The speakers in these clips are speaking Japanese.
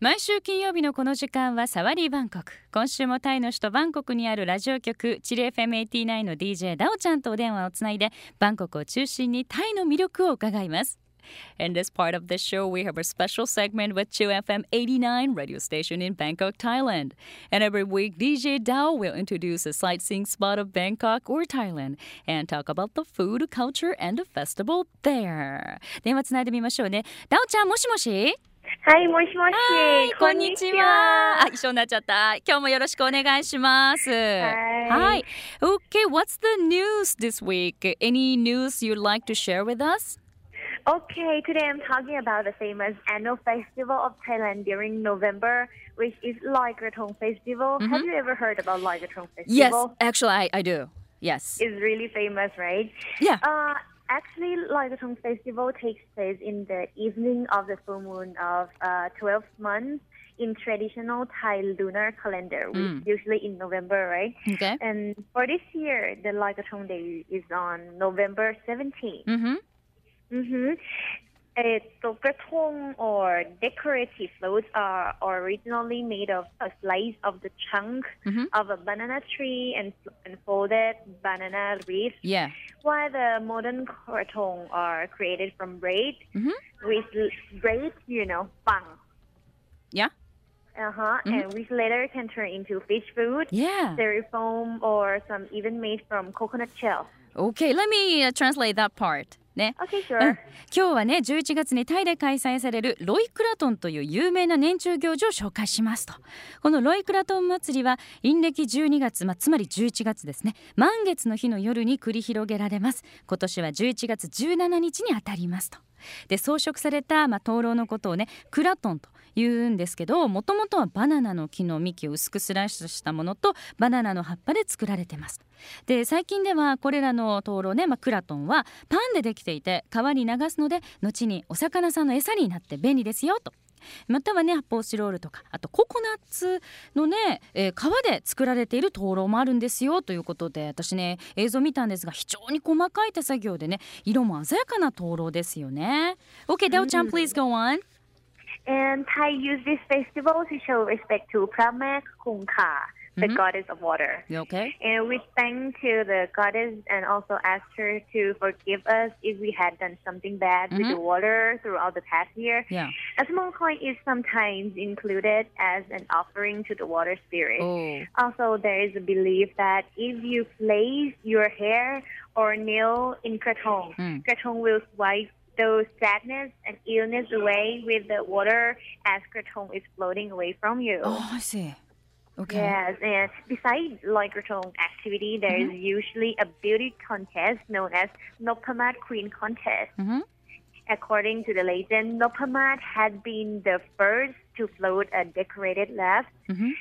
毎週金曜日のこの時間はサワリーバンコク今週もタイの首都バンコクにあるラジオ局チリ FM89 の DJ ダオちゃんとお電話をつないでバンコクを中心にタイの魅力を伺います In this part of the show, we have a special segment with Chu FM 89 radio station in Bangkok, Thailand. And every week, DJ Dao will introduce a sightseeing spot of Bangkok or Thailand and talk about the food, culture, and the festival there. 電話つないでみましょうね。ダオちゃん、もしもしはい、もしもし。はい、こんにちは。あ、一緒になっちゃった。今日もよろしくお願いします。はい。Okay, what's the news this week? Any news you'd like to share with us? Okay, today I'm talking about the famous annual festival of Thailand during November, which is Loi Krathong Festival. Have you ever heard about Loi Krathong Festival? Yes, actually, I, I do. Yes. It's really famous, right? Yeah. Uh, actually, Loi Krathong Festival takes place in the evening of the full moon of uh, 12th month in traditional Thai lunar calendar, which is usually in November, right? Okay. And for this year, the Loi Krathong Day is on November 17th. Mm-hmm. Mm-hmm. So or decorative floats are originally made of a slice of the trunk Mhm. of a banana tree and, and folded banana leaves, Yeah. While the modern krathong are created from braid Mhm. with braid, you know, bang. Yeah. Uh-huh. And which later can turn into fish food, Yeah. styrofoam, or some even made from coconut shell. Okay, let me uh, translate that part. ね。Okay, うん。sure. 今日はね11月にタイで開催されるロイクラトンという有名な年中行事を紹介しますと。このロイクラトン祭りは陰暦12月、まあ、つまり11月ですね。満月の日の夜に繰り広げられます。今年は11月17日にあたりますとで装飾された、まあ、灯籠のことをねクラトンと言うんですけどもともとはバナナの木の幹を薄くスライスしたものとバナナの葉っぱで作られてますで最近ではこれらの灯籠ね、まあ、クラトンはパンでできていて川に流すので後にお魚さんの餌になって便利ですよと。またはね発泡スチロールとかあとココナッツのね、えー皮で作られている灯籠もあるんですよということで私ね映像見たんですが非常に細かい手作業でね色も鮮やかな灯籠ですよね。OK, Dao chan, please go on. And Thai use this festival to show respect to Pramak The goddess of water. Okay? And we thank to the goddess and also ask her to forgive us if we had done something bad with the water throughout the past year. Yeah. A small coin is sometimes included as an offering to the water spirit. Oh. Also, there is a belief that if you place your hair or nail in krathong, Mm. krathong will wipe those sadness and illness away with the water as krathong is floating away from you. Oh, I see. Okay. Yes, and besides like krathong activity, there is usually a beauty contest known as Nopamat Queen Contest. Mhm. According to the legend, Nopamat had been the first to float a decorated laugh. Mhm.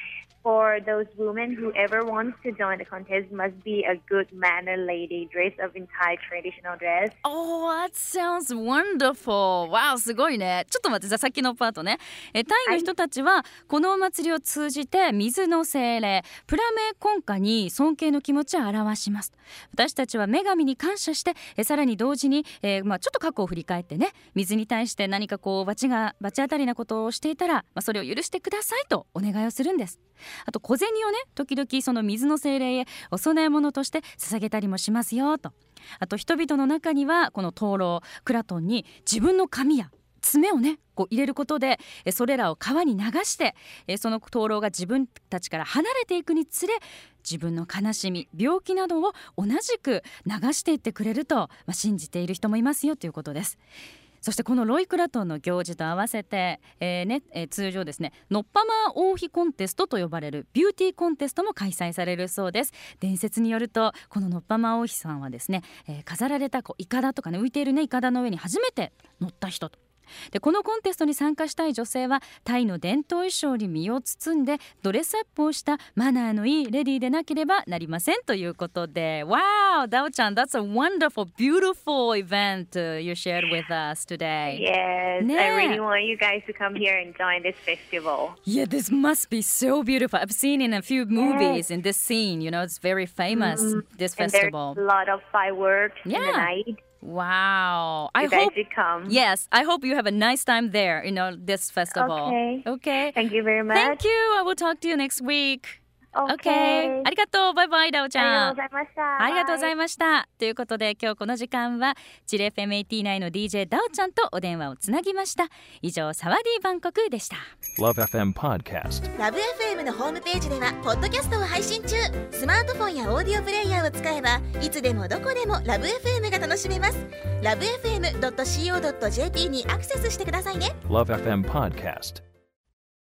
For those women who ever wants to join the contest must be a good manner lady dressed up in Thai traditional dress. Oh, that sounds wonderful! わ o すごいね。ちょっと待って、じゃあさっきのパートね。えタイの人たちは、このお祭りを通じて水の精霊、プラメコンカに尊敬の気持ちを表します。私たちは女神に感謝して、えさらに同時に、えーまあ、ちょっと過去を振り返ってね、水に対して何かこう、罰が、罰当たりなことをしていたら、まあ、それを許してくださいとお願いをするんです。あと小銭をね時々その水の精霊へお供え物として捧げたりもしますよとあと人々の中にはこの灯籠クラトンに自分の髪や爪をねこう入れることでそれらを川に流してその灯籠が自分たちから離れていくにつれ自分の悲しみ病気などを同じく流していってくれると、まあ、信じている人もいますよということです。そしてこのロイクラトンの行事と合わせて、えーねえー通常ですねのっぱま王妃コンテストと呼ばれるビューティーコンテストも開催されるそうです。伝説によるとこののっぱま王妃さんはですね、えー飾られたこうイカダとかね浮いているねイカダの上に初めて乗った人と。でこのコンテストに参加したい女性はタイの伝統衣装に身を包んでドレスアップをしたマナーのいいレディーでなければなりませんということで Wow! ダオちゃん That's a wonderful, beautiful event uh, you shared with us today Yes. I really want you guys to come here and join this festival. Yeah, this must be so beautiful. I've seen in a few movies in this scene, you know, it's very famous, this And festival. there's a lot of fireworks in Yeah. the night. Wow. I you hope you come. Yes, I hope you have a nice time there, you know, this festival. Okay. Okay. Thank you very much. Thank you. I will talk to you next week. Okay. ありがとう。バイバイ、ダオちゃん。ありがとうございました。ありがとうございました。ということで、今日この時間は、チレ FM89 の DJ ダオちゃんとお電話をつなぎました。以上、サワディーバンコクでした。LoveFM Podcast. ラブ f m のホームページではポッドキャストを配信中スマートフォンやオーディオプレイヤーを使えばいつでもどこでもラブ f m が楽しめますラブ FM.co.jp にアクセスしてくださいね LoveFM Podcast.